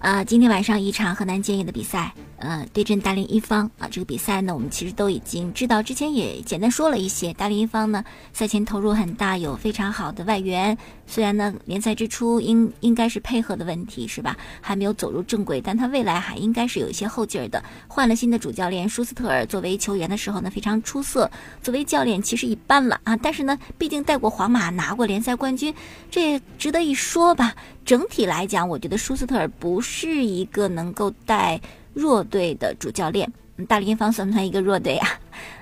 啊，今天晚上一场河南建业的比赛。呃，对阵大连一方啊，这个比赛呢，我们其实都已经知道，之前也简单说了一些。大连一方呢，赛前投入很大，有非常好的外援。虽然呢，联赛之初应应该是配合的问题是吧，还没有走入正轨，但他未来还应该是有一些后劲儿的。换了新的主教练舒斯特尔，作为球员的时候呢，非常出色；作为教练其实一般了啊。但是呢，毕竟带过皇马，拿过联赛冠军，这也值得一说吧。整体来讲，我觉得舒斯特尔不是一个能够带。弱队的主教练，大连方算不算一个弱队啊？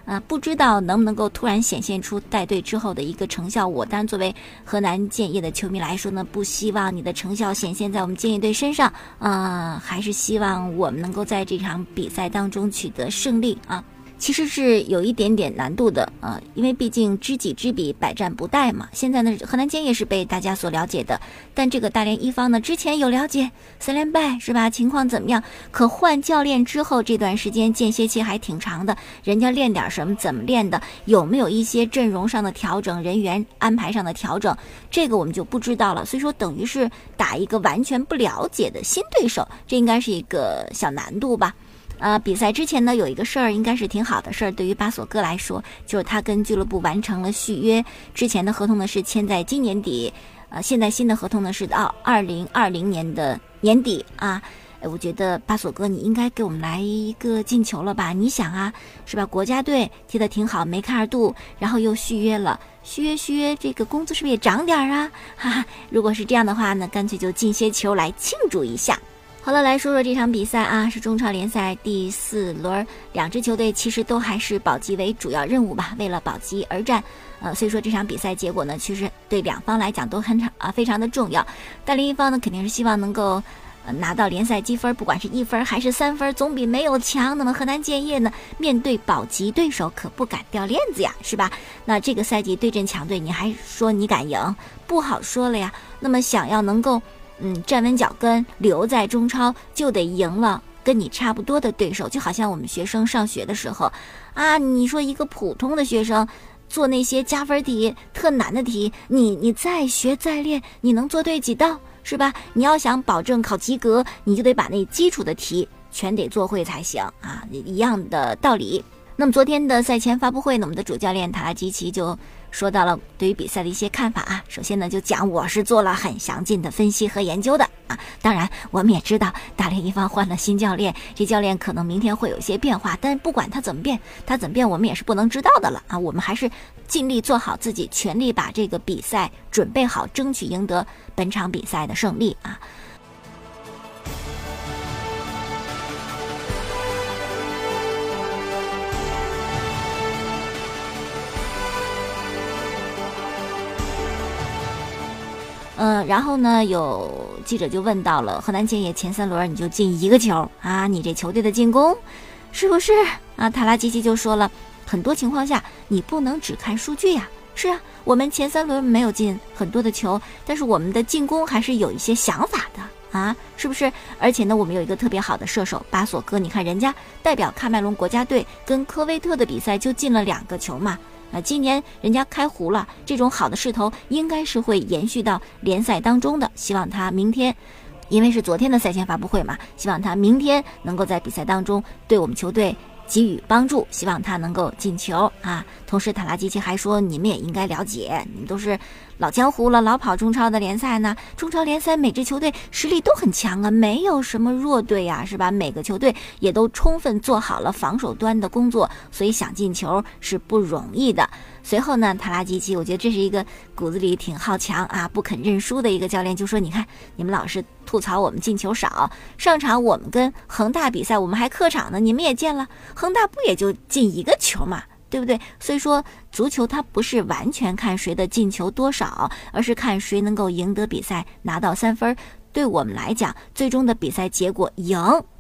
啊，不知道能不能够突然显现出带队之后的一个成效。我当然作为河南建业的球迷来说呢，不希望你的成效显现在我们建业队身上，啊，还是希望我们能够在这场比赛当中取得胜利啊。其实是有一点点难度的啊，因为毕竟知己知彼，百战不殆嘛。现在呢，河南建业是被大家所了解的，但这个大连一方呢，之前有了解，三连败是吧？情况怎么样？可换教练之后这段时间间歇期还挺长的，人家练点什么？怎么练的？有没有一些阵容上的调整、人员安排上的调整？这个我们就不知道了。所以说，等于是打一个完全不了解的新对手，这应该是一个小难度吧。呃，比赛之前呢，有一个事儿应该是挺好的事儿，对于巴索戈来说，就是他跟俱乐部完成了续约，之前的合同呢是签在今年底，呃，现在新的合同呢是到二零二零年的年底啊。我觉得巴索哥你应该给我们来一个进球了吧？你想啊，是吧？国家队踢得挺好，梅开二度，然后又续约了，续约续约，这个工资是不是也涨点儿啊？哈哈，如果是这样的话呢，干脆就进些球来庆祝一下。好了，来说说这场比赛啊，是中超联赛第四轮，两支球队其实都还是保级为主要任务吧，为了保级而战。呃，所以说这场比赛结果呢，其实对两方来讲都很长啊，非常的重要。但另一方呢，肯定是希望能够拿到联赛积分，不管是一分还是三分，总比没有强。那么河南建业呢，面对保级对手，可不敢掉链子呀，是吧？那这个赛季对阵强队，你还说你敢赢？不好说了呀。那么想要能够。嗯，站稳脚跟，留在中超就得赢了跟你差不多的对手，就好像我们学生上学的时候，啊，你说一个普通的学生做那些加分题、特难的题，你你再学再练，你能做对几道是吧？你要想保证考及格，你就得把那基础的题全得做会才行啊，一样的道理。那么昨天的赛前发布会呢，我们的主教练塔拉基奇就说到了对于比赛的一些看法啊。首先呢，就讲我是做了很详尽的分析和研究的啊。当然，我们也知道大连一方换了新教练，这教练可能明天会有一些变化，但不管他怎么变，他怎么变，我们也是不能知道的了啊。我们还是尽力做好自己，全力把这个比赛准备好，争取赢得本场比赛的胜利啊。嗯，然后呢，有记者就问到了河南建业前三轮你就进一个球啊，你这球队的进攻是不是啊？塔拉基奇就说了，很多情况下你不能只看数据呀。是啊，我们前三轮没有进很多的球，但是我们的进攻还是有一些想法的啊，是不是？而且呢，我们有一个特别好的射手巴索哥，你看人家代表喀麦隆国家队跟科威特的比赛就进了两个球嘛。今年人家开胡了，这种好的势头应该是会延续到联赛当中的。希望他明天，因为是昨天的赛前发布会嘛，希望他明天能够在比赛当中对我们球队。给予帮助，希望他能够进球啊！同时，塔拉基奇还说：“你们也应该了解，你们都是老江湖了，老跑中超的联赛呢。中超联赛每支球队实力都很强啊，没有什么弱队呀，是吧？每个球队也都充分做好了防守端的工作，所以想进球是不容易的。”随后呢，塔拉基奇，我觉得这是一个骨子里挺好强啊，不肯认输的一个教练，就说：“你看，你们老是吐槽我们进球少，上场我们跟恒大比赛，我们还客场呢，你们也见了，恒大不也就进一个球嘛，对不对？所以说，足球它不是完全看谁的进球多少，而是看谁能够赢得比赛，拿到三分。对我们来讲，最终的比赛结果赢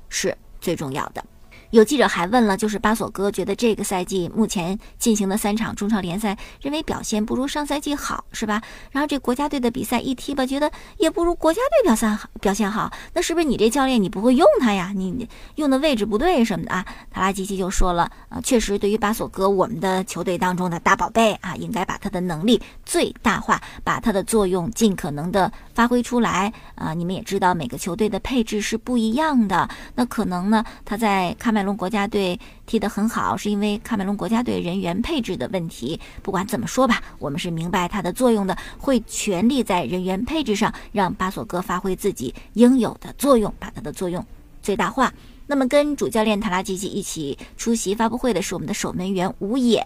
是最重要的。”有记者还问了，就是巴索哥觉得这个赛季目前进行的三场中超联赛，认为表现不如上赛季好，是吧？然后这国家队的比赛一踢吧，觉得也不如国家队表现好，表现好。那是不是你这教练你不会用他呀？你用的位置不对什么的啊？塔拉基奇就说了啊，确实对于巴索哥，我们的球队当中的大宝贝啊，应该把他的能力最大化，把他的作用尽可能的发挥出来啊。你们也知道，每个球队的配置是不一样的，那可能呢，他在看麦隆国家队踢得很好，是因为喀麦隆国家队人员配置的问题。不管怎么说吧，我们是明白它的作用的，会全力在人员配置上让巴索哥发挥自己应有的作用，把它的作用最大化。那么，跟主教练塔拉吉吉一起出席发布会的是我们的守门员吴眼。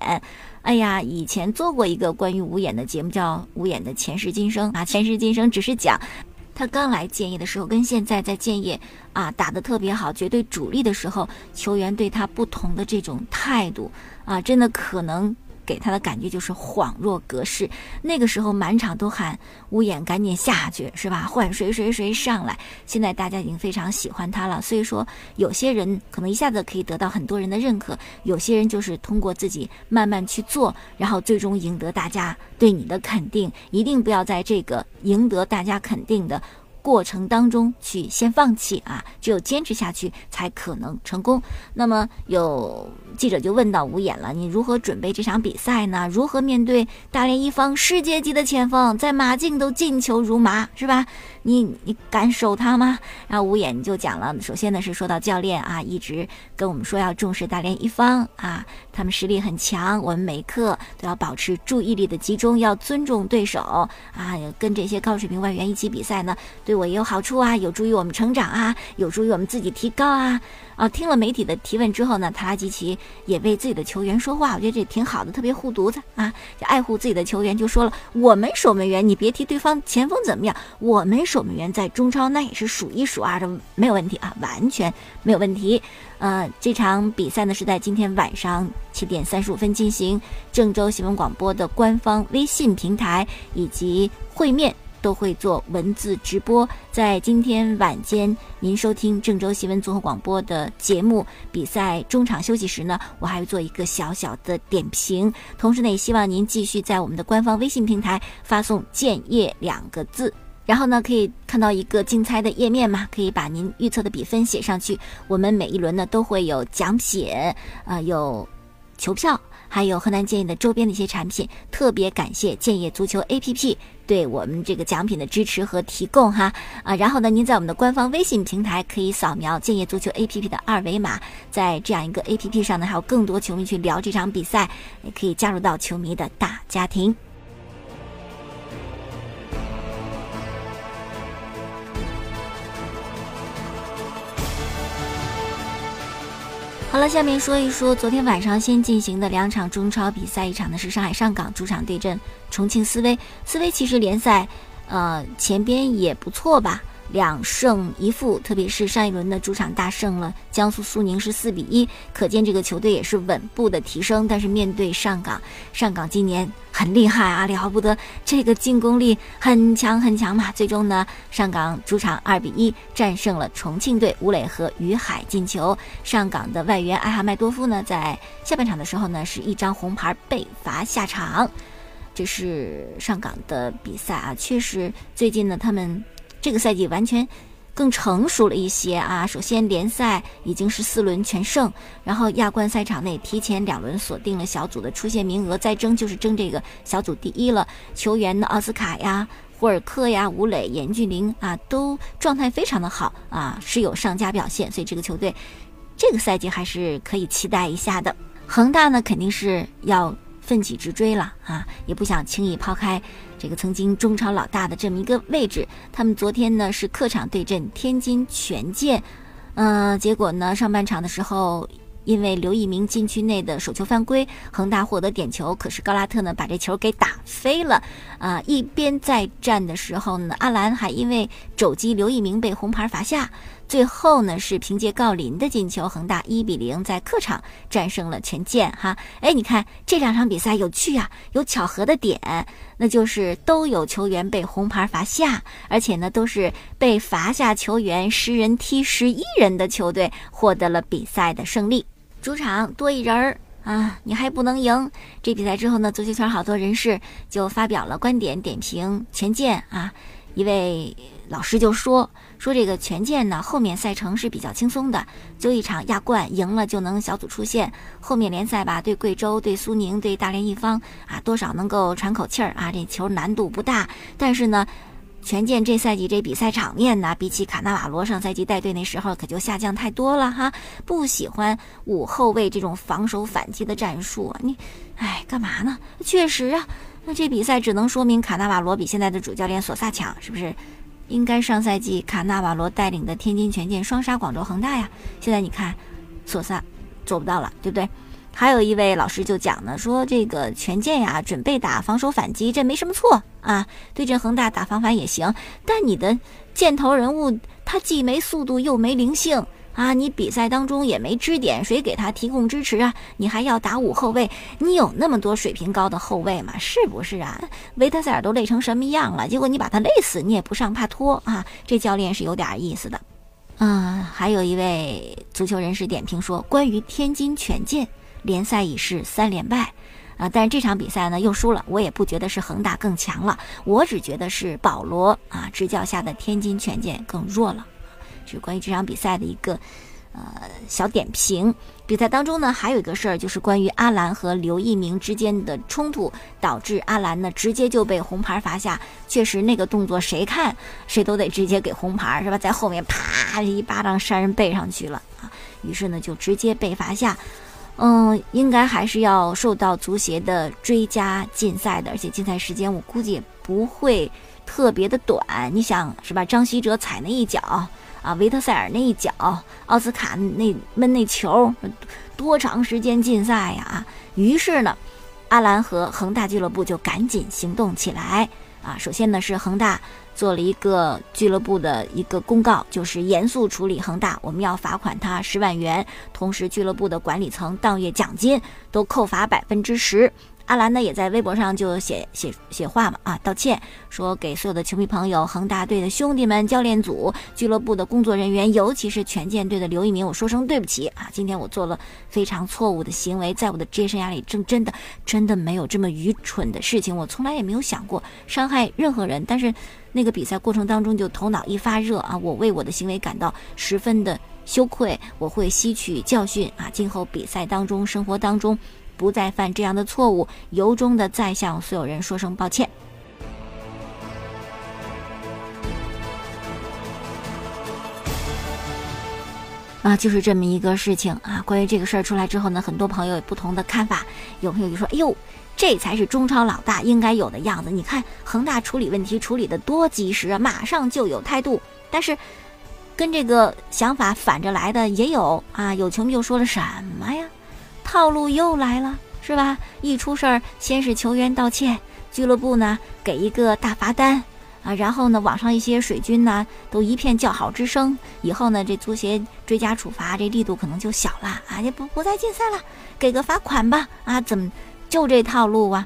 哎呀，以前做过一个关于吴眼的节目，叫《吴眼的前世今生》啊，前世今生只是讲。他刚来建业的时候，跟现在在建业啊打的特别好，绝对主力的时候，球员对他不同的这种态度啊，真的可能。给他的感觉就是恍若隔世，那个时候满场都喊乌眼赶紧下去是吧？换谁谁谁上来。现在大家已经非常喜欢他了，所以说有些人可能一下子可以得到很多人的认可，有些人就是通过自己慢慢去做，然后最终赢得大家对你的肯定。一定不要在这个赢得大家肯定的。过程当中去先放弃啊，只有坚持下去才可能成功。那么有记者就问到吴眼了，你如何准备这场比赛呢？如何面对大连一方世界级的前锋，在马竞都进球如麻，是吧？你你敢守他吗？然后吴眼就讲了，首先呢是说到教练啊，一直跟我们说要重视大连一方啊，他们实力很强，我们每一刻都要保持注意力的集中，要尊重对手啊，跟这些高水平外援一起比赛呢。对我也有好处啊，有助于我们成长啊，有助于我们自己提高啊。啊，听了媒体的提问之后呢，塔拉吉奇也为自己的球员说话，我觉得这挺好的，特别护犊子啊，就爱护自己的球员，就说了，我们守门员，你别提对方前锋怎么样，我们守门员在中超那也是数一数二的，没有问题啊，完全没有问题。呃，这场比赛呢是在今天晚上七点三十五分进行，郑州新闻广播的官方微信平台以及会面。都会做文字直播，在今天晚间您收听郑州新闻综合广播的节目。比赛中场休息时呢，我还会做一个小小的点评。同时呢，也希望您继续在我们的官方微信平台发送“建业”两个字，然后呢，可以看到一个竞猜的页面嘛，可以把您预测的比分写上去。我们每一轮呢都会有奖品，啊，有球票。还有河南建业的周边的一些产品，特别感谢建业足球 APP 对我们这个奖品的支持和提供哈啊，然后呢，您在我们的官方微信平台可以扫描建业足球 APP 的二维码，在这样一个 APP 上呢，还有更多球迷去聊这场比赛，也可以加入到球迷的大家庭。好了，下面说一说昨天晚上先进行的两场中超比赛，一场呢是上海上港主场对阵重庆斯威。斯威其实联赛，呃，前边也不错吧。两胜一负，特别是上一轮的主场大胜了江苏苏宁是四比一，可见这个球队也是稳步的提升。但是面对上港，上港今年很厉害啊，了不得，这个进攻力很强很强嘛。最终呢，上港主场二比一战胜了重庆队，吴磊和于海进球。上港的外援艾哈迈多夫呢，在下半场的时候呢，是一张红牌被罚下场。这是上港的比赛啊，确实最近呢，他们。这个赛季完全更成熟了一些啊！首先联赛已经是四轮全胜，然后亚冠赛场内提前两轮锁定了小组的出线名额，再争就是争这个小组第一了。球员的奥斯卡呀、霍尔克呀、吴磊、严俊凌啊，都状态非常的好啊，是有上佳表现，所以这个球队这个赛季还是可以期待一下的。恒大呢，肯定是要。奋起直追了啊！也不想轻易抛开这个曾经中超老大的这么一个位置。他们昨天呢是客场对阵天津权健，嗯，结果呢上半场的时候，因为刘一鸣禁区内的手球犯规，恒大获得点球，可是高拉特呢把这球给打飞了啊！一边在战的时候呢，阿兰还因为肘击刘一鸣被红牌罚下。最后呢是凭借郜林的进球，恒大一比零在客场战胜了权健。哈，哎，你看这两场比赛有趣啊，有巧合的点，那就是都有球员被红牌罚下，而且呢都是被罚下球员十人踢十一人的球队获得了比赛的胜利。主场多一人儿啊，你还不能赢。这比赛之后呢，足球圈好多人士就发表了观点，点评权健啊。一位老师就说说这个权健呢，后面赛程是比较轻松的，就一场亚冠赢了就能小组出线。后面联赛吧，对贵州、对苏宁、对大连一方啊，多少能够喘口气儿啊。这球难度不大，但是呢。权健这赛季这比赛场面呢，比起卡纳瓦罗上赛季带队那时候可就下降太多了哈。不喜欢五后卫这种防守反击的战术啊，你，哎，干嘛呢？确实啊，那这比赛只能说明卡纳瓦罗比现在的主教练索萨强，是不是？应该上赛季卡纳瓦罗带领的天津权健双杀广州恒大呀，现在你看，索萨做不到了，对不对？还有一位老师就讲呢，说这个权健呀，准备打防守反击，这没什么错啊。对阵恒大打防反也行，但你的箭头人物他既没速度又没灵性啊，你比赛当中也没支点，谁给他提供支持啊？你还要打五后卫，你有那么多水平高的后卫吗？是不是啊？维特塞尔都累成什么样了，结果你把他累死，你也不上帕托啊？这教练是有点意思的。嗯，还有一位足球人士点评说，关于天津权健。联赛已是三连败，啊！但是这场比赛呢又输了，我也不觉得是恒大更强了，我只觉得是保罗啊执教下的天津权健更弱了。是关于这场比赛的一个呃小点评。比赛当中呢还有一个事儿，就是关于阿兰和刘一鸣之间的冲突，导致阿兰呢直接就被红牌罚下。确实那个动作谁看谁都得直接给红牌，是吧？在后面啪一巴掌扇人背上去了啊，于是呢就直接被罚下。嗯，应该还是要受到足协的追加禁赛的，而且禁赛时间我估计也不会特别的短。你想是吧？张稀哲踩那一脚啊，维特塞尔那一脚，奥斯卡那闷那球，多长时间禁赛呀？啊于是呢，阿兰和恒大俱乐部就赶紧行动起来啊。首先呢是恒大。做了一个俱乐部的一个公告，就是严肃处理恒大，我们要罚款他十万元，同时俱乐部的管理层当月奖金都扣罚百分之十。阿兰呢也在微博上就写写写话嘛啊，道歉说给所有的球迷朋友、恒大队的兄弟们、教练组、俱乐部的工作人员，尤其是权健队的刘一鸣，我说声对不起啊！今天我做了非常错误的行为，在我的职业生涯里，真真的真的没有这么愚蠢的事情，我从来也没有想过伤害任何人。但是那个比赛过程当中就头脑一发热啊，我为我的行为感到十分的羞愧，我会吸取教训啊，今后比赛当中、生活当中。不再犯这样的错误，由衷的再向所有人说声抱歉。啊，就是这么一个事情啊。关于这个事儿出来之后呢，很多朋友有不同的看法。有朋友就说：“哎呦，这才是中超老大应该有的样子。你看恒大处理问题处理的多及时啊，马上就有态度。”但是，跟这个想法反着来的也有啊。有球迷又说了什么呀？套路又来了，是吧？一出事儿，先是球员道歉，俱乐部呢给一个大罚单，啊，然后呢，网上一些水军呢都一片叫好之声。以后呢，这足协追加处罚这力度可能就小了啊，也不不再禁赛了，给个罚款吧，啊，怎么就这套路啊？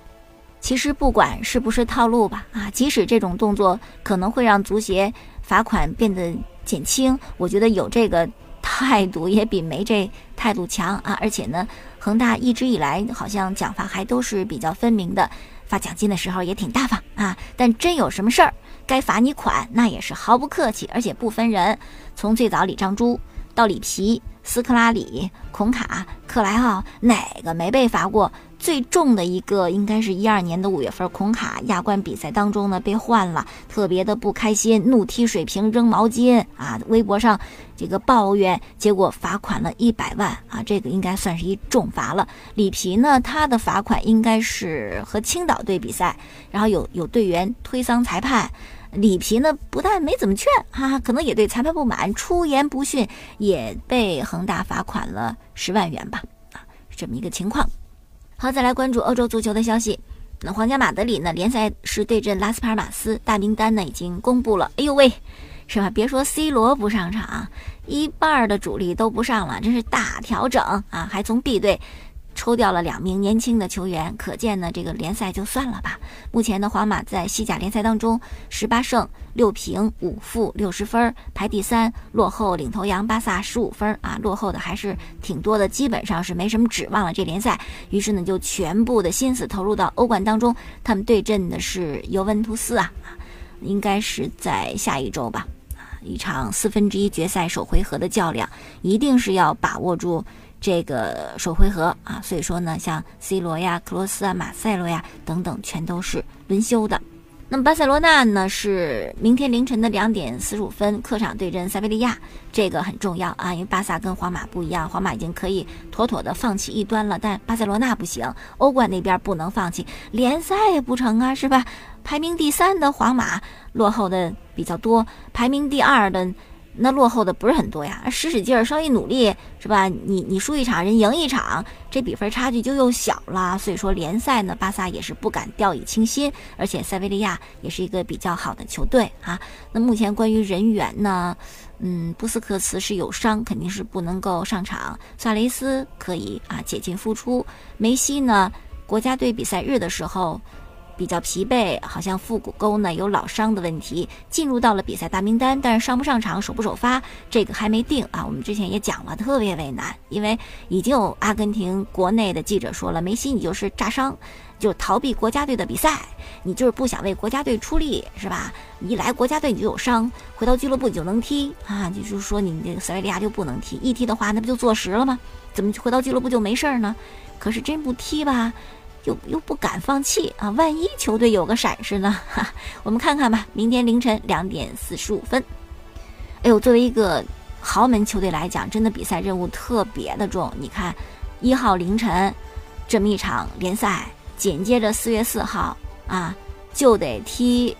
其实不管是不是套路吧，啊，即使这种动作可能会让足协罚款变得减轻，我觉得有这个。态度也比没这态度强啊！而且呢，恒大一直以来好像奖罚还都是比较分明的，发奖金的时候也挺大方啊。但真有什么事儿该罚你款，那也是毫不客气，而且不分人。从最早李章洙到里皮、斯科拉里、孔卡、克莱奥，哪个没被罚过？最重的一个应该是一二年的五月份，孔卡亚冠比赛当中呢被换了，特别的不开心，怒踢水瓶，扔毛巾啊，微博上这个抱怨，结果罚款了一百万啊，这个应该算是一重罚了。里皮呢，他的罚款应该是和青岛队比赛，然后有有队员推搡裁判，里皮呢不但没怎么劝哈哈，可能也对裁判不满，出言不逊，也被恒大罚款了十万元吧，啊，这么一个情况。好，再来关注欧洲足球的消息。那皇家马德里呢？联赛是对阵拉斯帕尔马斯，大名单呢已经公布了。哎呦喂，是吧？别说 C 罗不上场，一半的主力都不上了，真是大调整啊！还从 B 队。抽掉了两名年轻的球员，可见呢，这个联赛就算了吧。目前呢，皇马在西甲联赛当中十八胜六平五负六十分，排第三，落后领头羊巴萨十五分啊，落后的还是挺多的，基本上是没什么指望了这联赛。于是呢，就全部的心思投入到欧冠当中。他们对阵的是尤文图斯啊，应该是在下一周吧，一场四分之一决赛首回合的较量，一定是要把握住。这个首回合啊，所以说呢，像 C 罗呀、克罗斯啊、马塞罗呀等等，全都是轮休的。那么巴塞罗那呢，是明天凌晨的两点四十五分客场对阵塞维利亚，这个很重要啊，因为巴萨跟皇马不一样，皇马已经可以妥妥的放弃一端了，但巴塞罗那不行，欧冠那边不能放弃，联赛也不成啊，是吧？排名第三的皇马落后的比较多，排名第二的。那落后的不是很多呀，使使劲儿，稍微努力，是吧？你你输一场，人赢一场，这比分差距就又小了。所以说联赛呢，巴萨也是不敢掉以轻心，而且塞维利亚也是一个比较好的球队啊。那目前关于人员呢，嗯，布斯克茨是有伤，肯定是不能够上场。萨雷斯可以啊解禁复出。梅西呢，国家队比赛日的时候。比较疲惫，好像腹股沟呢有老伤的问题，进入到了比赛大名单，但是上不上场、首不首发，这个还没定啊。我们之前也讲了，特别为难，因为已经有阿根廷国内的记者说了，梅西你就是炸伤，就逃避国家队的比赛，你就是不想为国家队出力，是吧？你一来国家队你就有伤，回到俱乐部你就能踢啊，就是说你这个塞维利亚就不能踢，一踢的话那不就坐实了吗？怎么回到俱乐部就没事儿呢？可是真不踢吧？又又不敢放弃啊！万一球队有个闪失呢？哈，我们看看吧。明天凌晨两点四十五分。哎呦，作为一个豪门球队来讲，真的比赛任务特别的重。你看，一号凌晨这么一场联赛，紧接着四月四号啊，就得踢。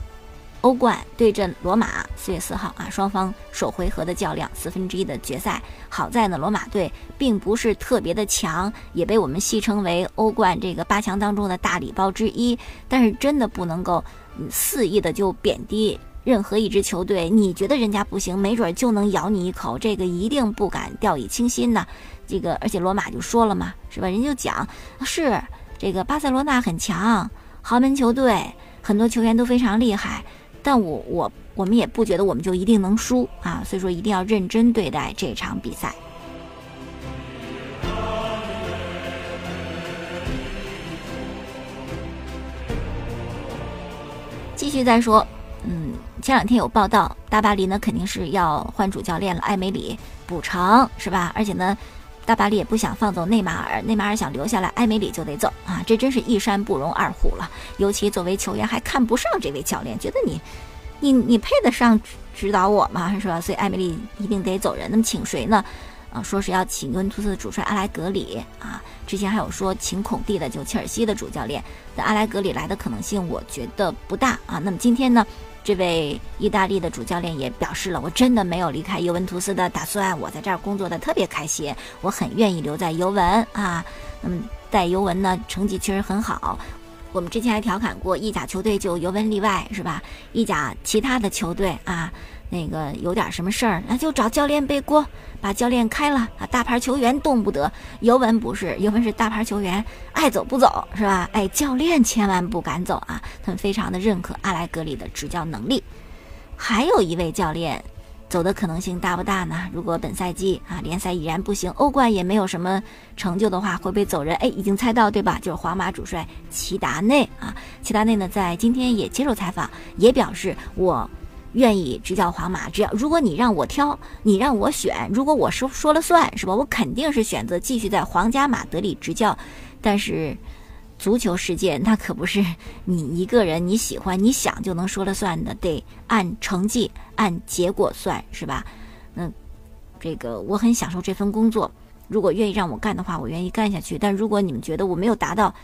欧冠对阵罗马，四月四号啊，双方首回合的较量，四分之一的决赛。好在呢，罗马队并不是特别的强，也被我们戏称为欧冠这个八强当中的大礼包之一。但是真的不能够肆意的就贬低任何一支球队。你觉得人家不行，没准就能咬你一口，这个一定不敢掉以轻心呢。这个而且罗马就说了嘛，是吧？人就讲是这个巴塞罗那很强，豪门球队，很多球员都非常厉害。但我我我们也不觉得我们就一定能输啊，所以说一定要认真对待这场比赛。继续再说，嗯，前两天有报道，大巴黎呢肯定是要换主教练了，艾梅里补偿是吧？而且呢。大巴黎也不想放走内马尔，内马尔想留下来，埃梅里就得走啊！这真是一山不容二虎了。尤其作为球员，还看不上这位教练，觉得你，你你配得上指导我吗？是吧？所以埃梅里一定得走人。那么请谁呢？啊，说是要请尤文图斯的主帅阿莱格里啊。之前还有说请孔蒂的，就切尔西的主教练。那阿莱格里来的可能性，我觉得不大啊。那么今天呢？这位意大利的主教练也表示了，我真的没有离开尤文图斯的打算，我在这儿工作的特别开心，我很愿意留在尤文啊。嗯在尤文呢，成绩确实很好。我们之前还调侃过，意甲球队就尤文例外，是吧？意甲其他的球队啊。那个有点什么事儿，那就找教练背锅，把教练开了啊！大牌球员动不得，尤文不是，尤文是大牌球员，爱走不走是吧？哎，教练千万不敢走啊！他们非常的认可阿莱格里的执教能力。还有一位教练走的可能性大不大呢？如果本赛季啊联赛已然不行，欧冠也没有什么成就的话，会不会走人？哎，已经猜到对吧？就是皇马主帅齐达内啊！齐达内呢，在今天也接受采访，也表示我。愿意执教皇马，只要如果你让我挑，你让我选，如果我说说了算是吧？我肯定是选择继续在皇家马德里执教。但是，足球世界那可不是你一个人你喜欢你想就能说了算的，得按成绩按结果算是吧？那这个我很享受这份工作，如果愿意让我干的话，我愿意干下去。但如果你们觉得我没有达到，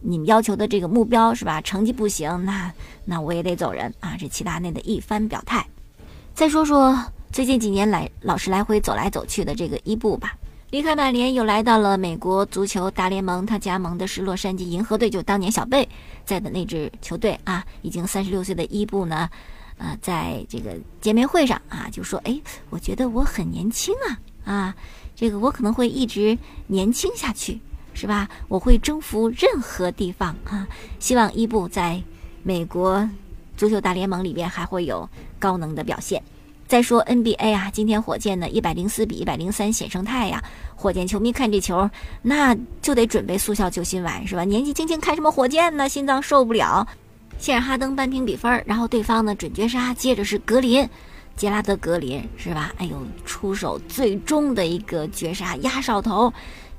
你们要求的这个目标是吧？成绩不行，那那我也得走人啊！这齐达内的一番表态。再说说最近几年来老是来回走来走去的这个伊布吧，离开曼联又来到了美国足球大联盟，他加盟的是洛杉矶银河队，就当年小贝在的那支球队啊。已经三十六岁的伊布呢，呃，在这个见面会上啊，就说：“哎，我觉得我很年轻啊，啊，这个我可能会一直年轻下去，是吧？我会征服任何地方啊！希望伊布在美国足球大联盟里边还会有高能的表现。”再说 NBA 啊，今天火箭呢一百零四比一百零三险胜太阳，火箭球迷看这球，那就得准备速效救心丸是吧？年纪轻轻看什么火箭呢？心脏受不了。先是哈登扳平比分，然后对方呢准绝杀，接着是格林，杰拉德格林是吧？哎呦，出手最终的一个绝杀压哨头，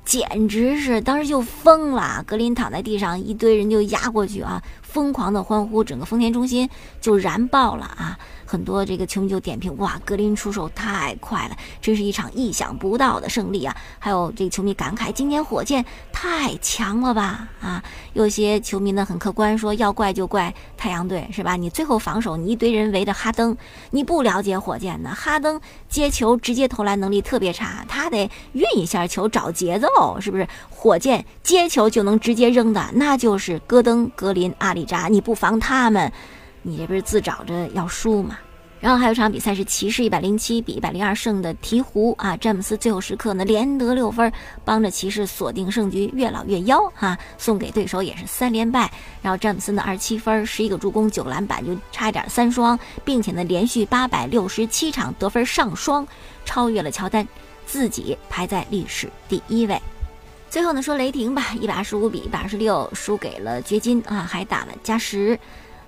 简直是当时就疯了。格林躺在地上，一堆人就压过去啊，疯狂的欢呼，整个丰田中心就燃爆了啊！很多这个球迷就点评哇，格林出手太快了，真是一场意想不到的胜利啊！还有这个球迷感慨，今年火箭太强了吧？啊，有些球迷呢很客观说，要怪就怪太阳队是吧？你最后防守，你一堆人围着哈登，你不了解火箭呢？哈登接球直接投篮能力特别差，他得运一下球找节奏，是不是？火箭接球就能直接扔的，那就是戈登、格林、阿里扎，你不防他们。你这不是自找着要输吗？然后还有场比赛是骑士一百零七比一百零二胜的鹈鹕啊，詹姆斯最后时刻呢连得六分，帮着骑士锁定胜局，越老越妖哈，送给对手也是三连败。然后詹姆斯呢二十七分，十一个助攻，九个篮板，就差一点三双，并且呢连续八百六十七场得分上双，超越了乔丹，自己排在历史第一位。最后呢说雷霆吧，一百二十五比一百二十六输给了掘金啊，还打了加时。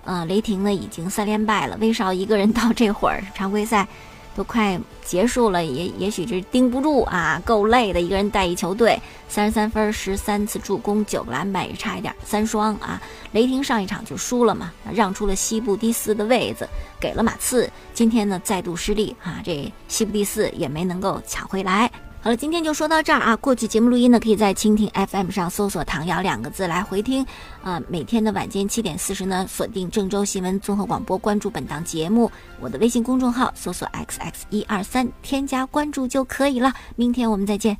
嗯，雷霆呢已经三连败了。威少一个人到这会儿，常规赛都快结束了，也也许是盯不住啊，够累的。一个人带一球队，三十三分，十三次助攻，九个篮板，也差一点三双啊。雷霆上一场就输了嘛，让出了西部第四的位子给了马刺。今天呢再度失利啊，这西部第四也没能够抢回来。好了，今天就说到这儿啊。过去节目录音呢，可以在蜻蜓 FM 上搜索“唐瑶”两个字来回听。啊，每天的晚间七点四十呢，锁定郑州新闻综合广播，关注本档节目。我的微信公众号搜索 “xx 一二三”，添加关注就可以了。明天我们再见。